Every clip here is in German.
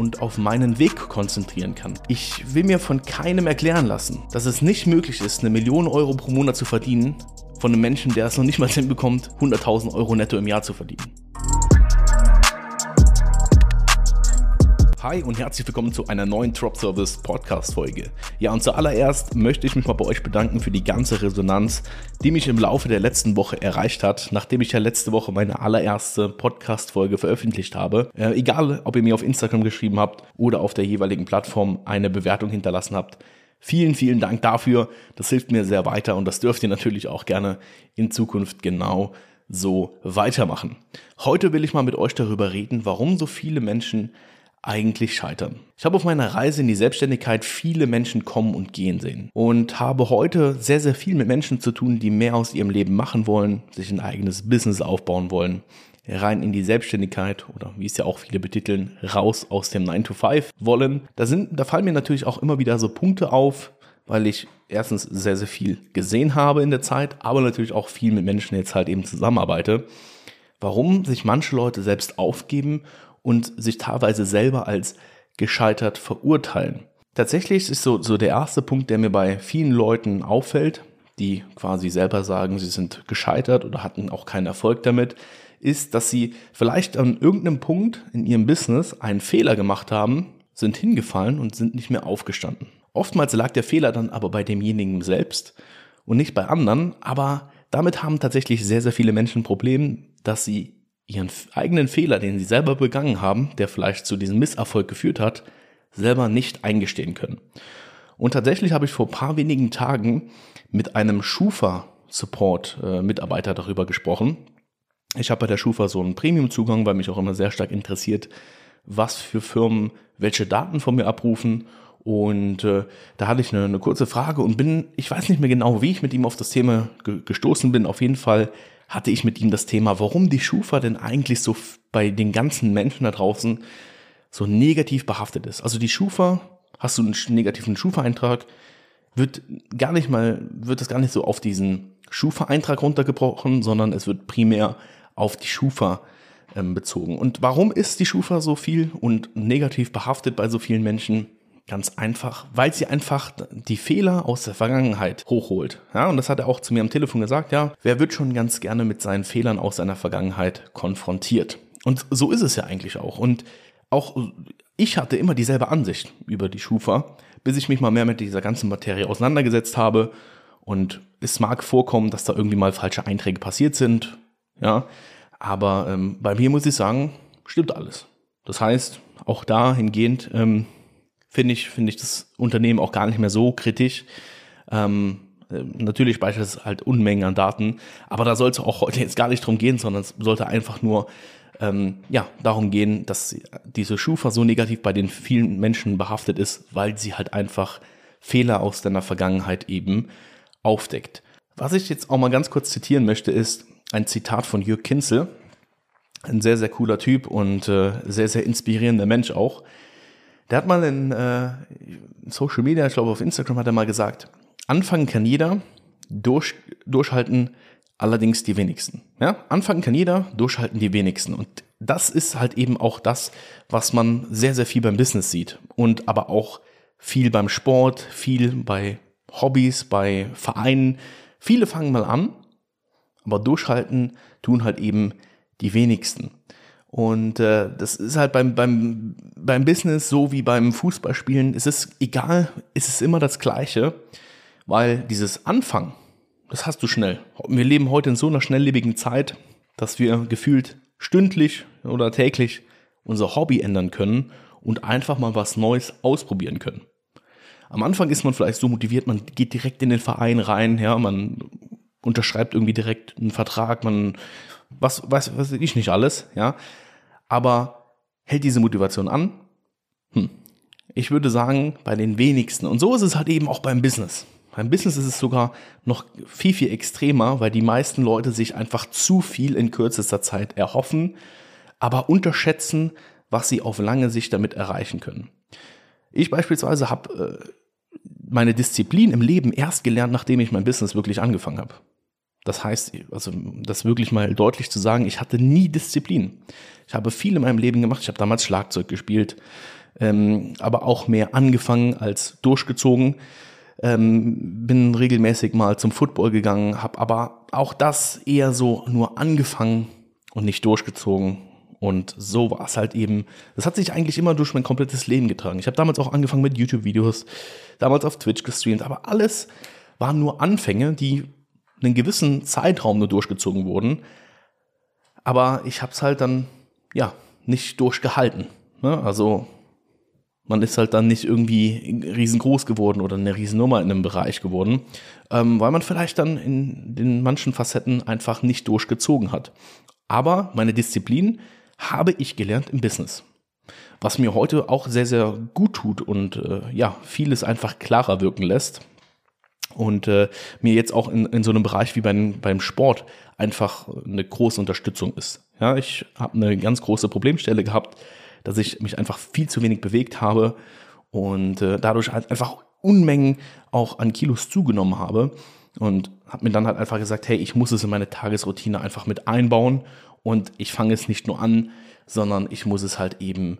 und auf meinen Weg konzentrieren kann. Ich will mir von keinem erklären lassen, dass es nicht möglich ist, eine Million Euro pro Monat zu verdienen, von einem Menschen, der es noch nicht mal hinbekommt, 100.000 Euro netto im Jahr zu verdienen. Hi und herzlich willkommen zu einer neuen Drop Service Podcast Folge. Ja, und zuallererst möchte ich mich mal bei euch bedanken für die ganze Resonanz, die mich im Laufe der letzten Woche erreicht hat, nachdem ich ja letzte Woche meine allererste Podcast Folge veröffentlicht habe. Äh, egal, ob ihr mir auf Instagram geschrieben habt oder auf der jeweiligen Plattform eine Bewertung hinterlassen habt. Vielen, vielen Dank dafür. Das hilft mir sehr weiter und das dürft ihr natürlich auch gerne in Zukunft genau so weitermachen. Heute will ich mal mit euch darüber reden, warum so viele Menschen eigentlich scheitern. Ich habe auf meiner Reise in die Selbstständigkeit viele Menschen kommen und gehen sehen und habe heute sehr, sehr viel mit Menschen zu tun, die mehr aus ihrem Leben machen wollen, sich ein eigenes Business aufbauen wollen, rein in die Selbstständigkeit oder wie es ja auch viele betiteln, raus aus dem 9 to 5 wollen. Da sind, da fallen mir natürlich auch immer wieder so Punkte auf, weil ich erstens sehr, sehr viel gesehen habe in der Zeit, aber natürlich auch viel mit Menschen jetzt halt eben zusammenarbeite. Warum sich manche Leute selbst aufgeben und sich teilweise selber als gescheitert verurteilen. Tatsächlich ist so, so der erste Punkt, der mir bei vielen Leuten auffällt, die quasi selber sagen, sie sind gescheitert oder hatten auch keinen Erfolg damit, ist, dass sie vielleicht an irgendeinem Punkt in ihrem Business einen Fehler gemacht haben, sind hingefallen und sind nicht mehr aufgestanden. Oftmals lag der Fehler dann aber bei demjenigen selbst und nicht bei anderen, aber damit haben tatsächlich sehr, sehr viele Menschen ein Problem, dass sie ihren eigenen Fehler, den sie selber begangen haben, der vielleicht zu diesem Misserfolg geführt hat, selber nicht eingestehen können. Und tatsächlich habe ich vor paar wenigen Tagen mit einem Schufa-Support-Mitarbeiter darüber gesprochen. Ich habe bei der Schufa so einen Premium-Zugang, weil mich auch immer sehr stark interessiert, was für Firmen welche Daten von mir abrufen. Und äh, da hatte ich eine, eine, kurze Frage und bin, ich weiß nicht mehr genau, wie ich mit ihm auf das Thema ge gestoßen bin. Auf jeden Fall hatte ich mit ihm das Thema, warum die Schufa denn eigentlich so bei den ganzen Menschen da draußen so negativ behaftet ist. Also die Schufa, hast du einen negativen Schufa-Eintrag, wird gar nicht mal, wird das gar nicht so auf diesen Schufa-Eintrag runtergebrochen, sondern es wird primär auf die Schufa ähm, bezogen. Und warum ist die Schufa so viel und negativ behaftet bei so vielen Menschen? Ganz einfach, weil sie einfach die Fehler aus der Vergangenheit hochholt. Ja, und das hat er auch zu mir am Telefon gesagt, ja, wer wird schon ganz gerne mit seinen Fehlern aus seiner Vergangenheit konfrontiert? Und so ist es ja eigentlich auch. Und auch ich hatte immer dieselbe Ansicht über die Schufa, bis ich mich mal mehr mit dieser ganzen Materie auseinandergesetzt habe. Und es mag vorkommen, dass da irgendwie mal falsche Einträge passiert sind. Ja, aber ähm, bei mir muss ich sagen, stimmt alles. Das heißt, auch dahingehend ähm, finde ich, finde ich das Unternehmen auch gar nicht mehr so kritisch. Ähm, äh, natürlich speichert es halt Unmengen an Daten, aber da soll es auch heute jetzt gar nicht drum gehen, sondern es sollte einfach nur ähm, ja, darum gehen, dass diese Schufa so negativ bei den vielen Menschen behaftet ist, weil sie halt einfach Fehler aus deiner Vergangenheit eben aufdeckt. Was ich jetzt auch mal ganz kurz zitieren möchte, ist ein Zitat von Jörg Kinzel, ein sehr, sehr cooler Typ und äh, sehr, sehr inspirierender Mensch auch. Der hat mal in äh, Social Media, ich glaube auf Instagram hat er mal gesagt, anfangen kann jeder, durch, durchhalten allerdings die wenigsten. Ja? Anfangen kann jeder, durchhalten die wenigsten. Und das ist halt eben auch das, was man sehr, sehr viel beim Business sieht. Und aber auch viel beim Sport, viel bei Hobbys, bei Vereinen. Viele fangen mal an, aber durchhalten tun halt eben die wenigsten. Und äh, das ist halt beim, beim, beim Business so wie beim Fußballspielen. Es ist egal, es ist immer das Gleiche, weil dieses Anfangen, das hast du schnell. Wir leben heute in so einer schnelllebigen Zeit, dass wir gefühlt stündlich oder täglich unser Hobby ändern können und einfach mal was Neues ausprobieren können. Am Anfang ist man vielleicht so motiviert, man geht direkt in den Verein rein, ja, man unterschreibt irgendwie direkt einen Vertrag, man was weiß was ich nicht alles, ja. Aber hält diese Motivation an? Hm. Ich würde sagen, bei den wenigsten. Und so ist es halt eben auch beim Business. Beim Business ist es sogar noch viel, viel extremer, weil die meisten Leute sich einfach zu viel in kürzester Zeit erhoffen, aber unterschätzen, was sie auf lange Sicht damit erreichen können. Ich beispielsweise habe äh, meine Disziplin im Leben erst gelernt, nachdem ich mein Business wirklich angefangen habe. Das heißt, also das wirklich mal deutlich zu sagen, ich hatte nie Disziplin. Ich habe viel in meinem Leben gemacht. Ich habe damals Schlagzeug gespielt. ähm, aber auch mehr angefangen als durchgezogen. Ähm, bin regelmäßig mal zum Football gegangen, habe aber auch das eher so nur angefangen und nicht durchgezogen. Und so war es halt eben. Das hat sich eigentlich immer durch mein komplettes Leben getragen. Ich habe damals auch angefangen mit YouTube-Videos, damals auf Twitch gestreamt, aber alles waren nur Anfänge, die einen gewissen Zeitraum nur durchgezogen wurden. Aber ich habe es halt dann, ja, nicht durchgehalten. Ne? Also man ist halt dann nicht irgendwie riesengroß geworden oder eine Riesennummer in einem Bereich geworden, ähm, weil man vielleicht dann in den manchen Facetten einfach nicht durchgezogen hat. Aber meine Disziplin habe ich gelernt im Business. Was mir heute auch sehr, sehr gut tut und äh, ja, vieles einfach klarer wirken lässt. Und äh, mir jetzt auch in, in so einem Bereich wie beim, beim Sport einfach eine große Unterstützung ist. Ja, ich habe eine ganz große Problemstelle gehabt, dass ich mich einfach viel zu wenig bewegt habe und äh, dadurch halt einfach Unmengen auch an Kilos zugenommen habe und habe mir dann halt einfach gesagt, hey, ich muss es in meine Tagesroutine einfach mit einbauen und ich fange es nicht nur an, sondern ich muss es halt eben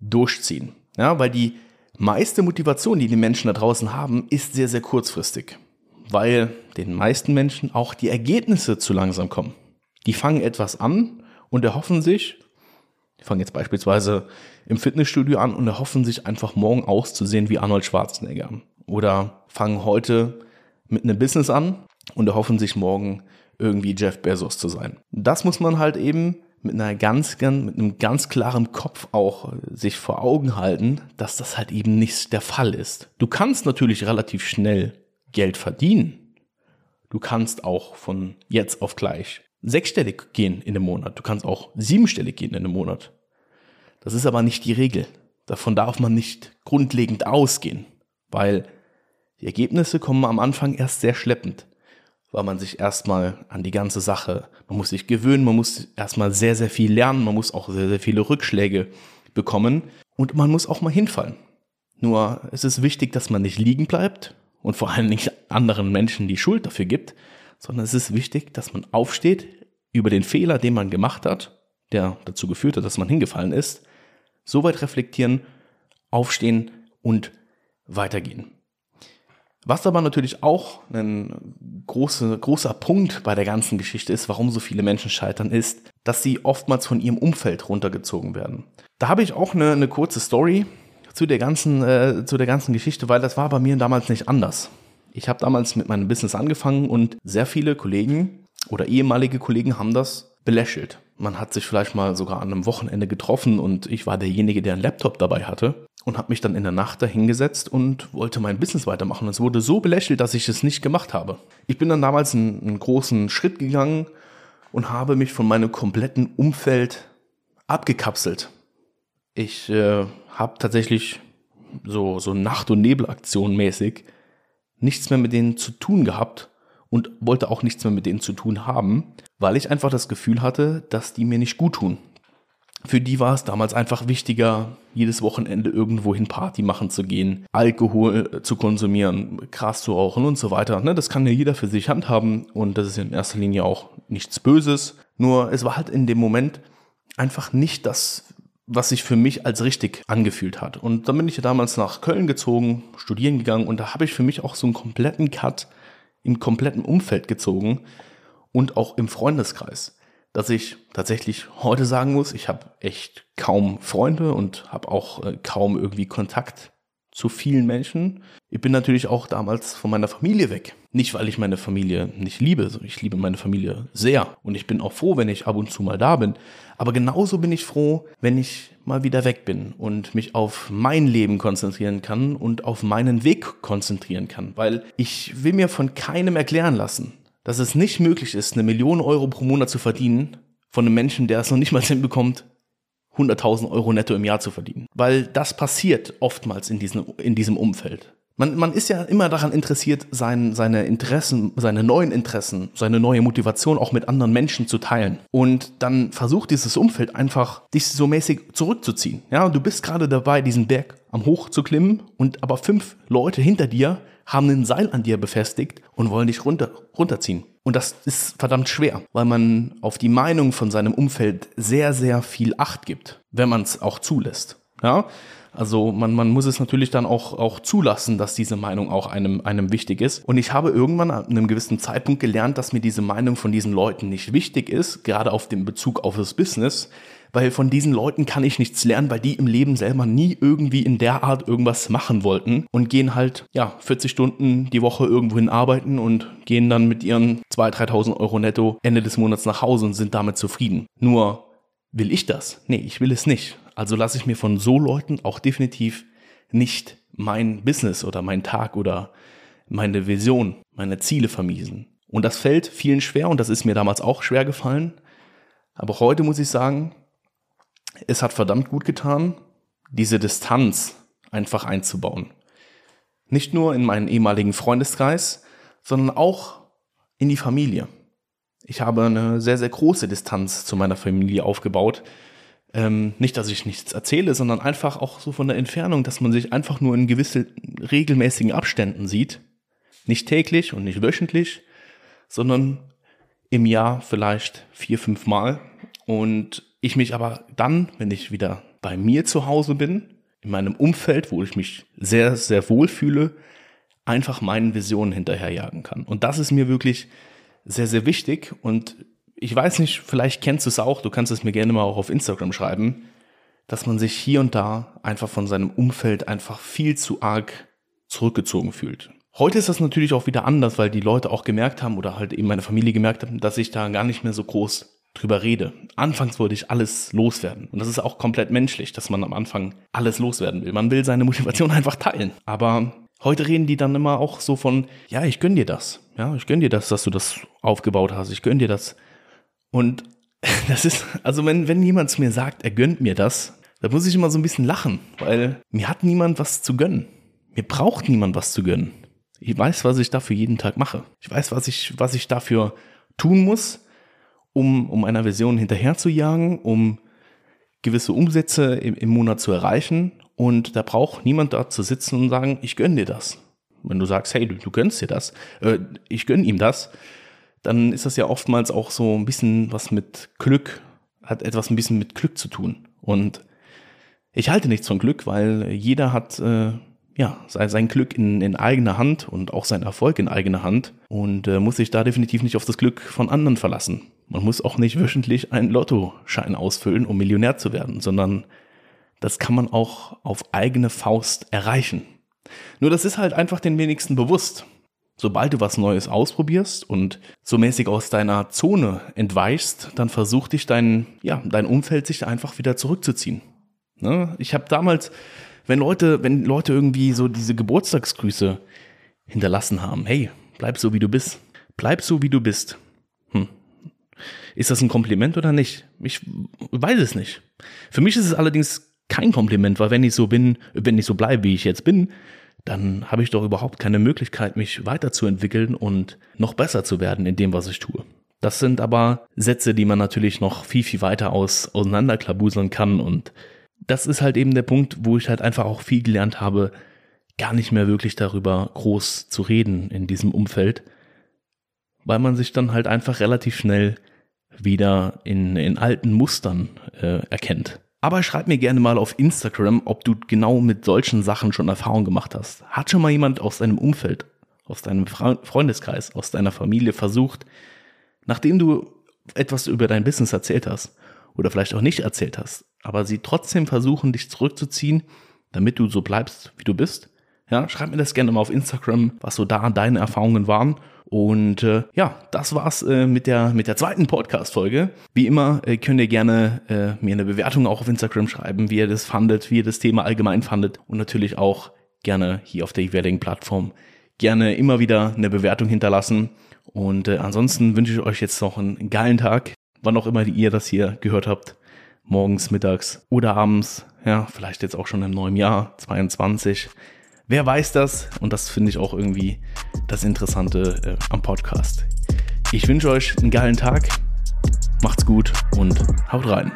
durchziehen. Ja, weil die meiste Motivation, die die Menschen da draußen haben, ist sehr, sehr kurzfristig. Weil den meisten Menschen auch die Ergebnisse zu langsam kommen. Die fangen etwas an und erhoffen sich, die fangen jetzt beispielsweise im Fitnessstudio an und erhoffen sich einfach morgen auszusehen wie Arnold Schwarzenegger. Oder fangen heute mit einem Business an und erhoffen sich morgen irgendwie Jeff Bezos zu sein. Das muss man halt eben mit einer ganz, ganz, mit einem ganz klaren Kopf auch sich vor Augen halten, dass das halt eben nicht der Fall ist. Du kannst natürlich relativ schnell Geld verdienen. Du kannst auch von jetzt auf gleich sechsstellig gehen in einem Monat. Du kannst auch siebenstellig gehen in einem Monat. Das ist aber nicht die Regel. Davon darf man nicht grundlegend ausgehen, weil die Ergebnisse kommen am Anfang erst sehr schleppend weil man sich erstmal an die ganze Sache, man muss sich gewöhnen, man muss erstmal sehr, sehr viel lernen, man muss auch sehr, sehr viele Rückschläge bekommen und man muss auch mal hinfallen. Nur es ist wichtig, dass man nicht liegen bleibt und vor allem nicht anderen Menschen die Schuld dafür gibt, sondern es ist wichtig, dass man aufsteht über den Fehler, den man gemacht hat, der dazu geführt hat, dass man hingefallen ist, so weit reflektieren, aufstehen und weitergehen. Was aber natürlich auch ein große, großer Punkt bei der ganzen Geschichte ist, warum so viele Menschen scheitern, ist, dass sie oftmals von ihrem Umfeld runtergezogen werden. Da habe ich auch eine, eine kurze Story zu der ganzen, äh, zu der ganzen Geschichte, weil das war bei mir damals nicht anders. Ich habe damals mit meinem Business angefangen und sehr viele Kollegen oder ehemalige Kollegen haben das belächelt. Man hat sich vielleicht mal sogar an einem Wochenende getroffen und ich war derjenige, der einen Laptop dabei hatte und habe mich dann in der Nacht dahingesetzt und wollte mein Business weitermachen. Es wurde so belächelt, dass ich es nicht gemacht habe. Ich bin dann damals einen, einen großen Schritt gegangen und habe mich von meinem kompletten Umfeld abgekapselt. Ich äh, habe tatsächlich so, so Nacht- und Nebelaktion mäßig nichts mehr mit denen zu tun gehabt und wollte auch nichts mehr mit denen zu tun haben, weil ich einfach das Gefühl hatte, dass die mir nicht gut tun. Für die war es damals einfach wichtiger, jedes Wochenende irgendwohin Party machen zu gehen, Alkohol äh, zu konsumieren, Gras zu rauchen und so weiter. Ne, das kann ja jeder für sich handhaben und das ist in erster Linie auch nichts Böses. Nur es war halt in dem Moment einfach nicht das, was sich für mich als richtig angefühlt hat. Und dann bin ich ja damals nach Köln gezogen, studieren gegangen und da habe ich für mich auch so einen kompletten Cut im kompletten Umfeld gezogen und auch im Freundeskreis dass ich tatsächlich heute sagen muss, ich habe echt kaum Freunde und habe auch äh, kaum irgendwie Kontakt zu vielen Menschen. Ich bin natürlich auch damals von meiner Familie weg. Nicht, weil ich meine Familie nicht liebe, ich liebe meine Familie sehr und ich bin auch froh, wenn ich ab und zu mal da bin. Aber genauso bin ich froh, wenn ich mal wieder weg bin und mich auf mein Leben konzentrieren kann und auf meinen Weg konzentrieren kann, weil ich will mir von keinem erklären lassen, dass es nicht möglich ist, eine Million Euro pro Monat zu verdienen von einem Menschen, der es noch nicht mal hinbekommt, 100.000 Euro netto im Jahr zu verdienen. Weil das passiert oftmals in diesem, in diesem Umfeld. Man, man ist ja immer daran interessiert, sein, seine Interessen, seine neuen Interessen, seine neue Motivation auch mit anderen Menschen zu teilen. Und dann versucht dieses Umfeld einfach, dich so mäßig zurückzuziehen. Ja, du bist gerade dabei, diesen Berg am Hoch zu klimmen und aber fünf Leute hinter dir haben ein Seil an dir befestigt und wollen dich runter, runterziehen. Und das ist verdammt schwer, weil man auf die Meinung von seinem Umfeld sehr, sehr viel Acht gibt, wenn man es auch zulässt. Ja? Also man, man muss es natürlich dann auch, auch zulassen, dass diese Meinung auch einem, einem wichtig ist. Und ich habe irgendwann an einem gewissen Zeitpunkt gelernt, dass mir diese Meinung von diesen Leuten nicht wichtig ist, gerade auf dem Bezug auf das Business, weil von diesen Leuten kann ich nichts lernen, weil die im Leben selber nie irgendwie in der Art irgendwas machen wollten und gehen halt, ja, 40 Stunden die Woche irgendwohin arbeiten und gehen dann mit ihren 2.000, 3.000 Euro netto Ende des Monats nach Hause und sind damit zufrieden. Nur will ich das? Nee, ich will es nicht. Also lasse ich mir von so Leuten auch definitiv nicht mein Business oder mein Tag oder meine Vision, meine Ziele vermiesen. Und das fällt vielen schwer und das ist mir damals auch schwer gefallen. Aber heute muss ich sagen, es hat verdammt gut getan, diese Distanz einfach einzubauen. Nicht nur in meinen ehemaligen Freundeskreis, sondern auch in die Familie. Ich habe eine sehr, sehr große Distanz zu meiner Familie aufgebaut. Ähm, nicht, dass ich nichts erzähle, sondern einfach auch so von der Entfernung, dass man sich einfach nur in gewisse regelmäßigen Abständen sieht. Nicht täglich und nicht wöchentlich, sondern im Jahr vielleicht vier, fünf Mal. Und ich mich aber dann, wenn ich wieder bei mir zu Hause bin, in meinem Umfeld, wo ich mich sehr, sehr wohl fühle, einfach meinen Visionen hinterherjagen kann. Und das ist mir wirklich sehr, sehr wichtig. Und ich weiß nicht, vielleicht kennst du es auch, du kannst es mir gerne mal auch auf Instagram schreiben, dass man sich hier und da einfach von seinem Umfeld einfach viel zu arg zurückgezogen fühlt. Heute ist das natürlich auch wieder anders, weil die Leute auch gemerkt haben oder halt eben meine Familie gemerkt haben, dass ich da gar nicht mehr so groß drüber rede. Anfangs wollte ich alles loswerden. Und das ist auch komplett menschlich, dass man am Anfang alles loswerden will. Man will seine Motivation einfach teilen. Aber heute reden die dann immer auch so von, ja, ich gönn dir das. Ja, ich gönn dir das, dass du das aufgebaut hast. Ich gönn dir das. Und das ist, also wenn, wenn jemand zu mir sagt, er gönnt mir das, da muss ich immer so ein bisschen lachen, weil mir hat niemand was zu gönnen. Mir braucht niemand was zu gönnen. Ich weiß, was ich dafür jeden Tag mache. Ich weiß, was ich, was ich dafür tun muss um, um einer Vision hinterher zu jagen, um gewisse Umsätze im, im Monat zu erreichen. Und da braucht niemand da zu sitzen und sagen, ich gönne dir das. Wenn du sagst, hey, du, du gönnst dir das, äh, ich gönne ihm das, dann ist das ja oftmals auch so ein bisschen was mit Glück, hat etwas ein bisschen mit Glück zu tun. Und ich halte nichts von Glück, weil jeder hat äh, ja, sein Glück in, in eigener Hand und auch sein Erfolg in eigener Hand und äh, muss sich da definitiv nicht auf das Glück von anderen verlassen. Man muss auch nicht wöchentlich einen Lottoschein ausfüllen, um Millionär zu werden, sondern das kann man auch auf eigene Faust erreichen. Nur das ist halt einfach den wenigsten bewusst. Sobald du was Neues ausprobierst und so mäßig aus deiner Zone entweichst, dann versucht dich dein, ja, dein Umfeld sich einfach wieder zurückzuziehen. Ne? Ich habe damals wenn Leute, wenn Leute irgendwie so diese Geburtstagsgrüße hinterlassen haben, hey, bleib so wie du bist. Bleib so wie du bist. Ist das ein Kompliment oder nicht? Ich weiß es nicht. Für mich ist es allerdings kein Kompliment, weil wenn ich so bin, wenn ich so bleibe, wie ich jetzt bin, dann habe ich doch überhaupt keine Möglichkeit, mich weiterzuentwickeln und noch besser zu werden in dem, was ich tue. Das sind aber Sätze, die man natürlich noch viel, viel weiter aus, auseinanderklabuseln kann und das ist halt eben der Punkt, wo ich halt einfach auch viel gelernt habe, gar nicht mehr wirklich darüber groß zu reden in diesem Umfeld, weil man sich dann halt einfach relativ schnell wieder in, in alten Mustern äh, erkennt. Aber schreib mir gerne mal auf Instagram, ob du genau mit solchen Sachen schon Erfahrung gemacht hast. Hat schon mal jemand aus deinem Umfeld, aus deinem Freundeskreis, aus deiner Familie versucht, nachdem du etwas über dein Business erzählt hast oder vielleicht auch nicht erzählt hast, aber sie trotzdem versuchen, dich zurückzuziehen, damit du so bleibst, wie du bist. Ja, schreib mir das gerne mal auf Instagram, was so da deine Erfahrungen waren. Und äh, ja, das war's äh, mit der mit der zweiten Podcast-Folge. Wie immer äh, könnt ihr gerne äh, mir eine Bewertung auch auf Instagram schreiben, wie ihr das fandet, wie ihr das Thema allgemein fandet und natürlich auch gerne hier auf der jeweiligen Plattform gerne immer wieder eine Bewertung hinterlassen. Und äh, ansonsten wünsche ich euch jetzt noch einen geilen Tag, wann auch immer ihr das hier gehört habt morgens, mittags oder abends, ja, vielleicht jetzt auch schon im neuen Jahr 22. Wer weiß das? Und das finde ich auch irgendwie das Interessante äh, am Podcast. Ich wünsche euch einen geilen Tag, macht's gut und haut rein.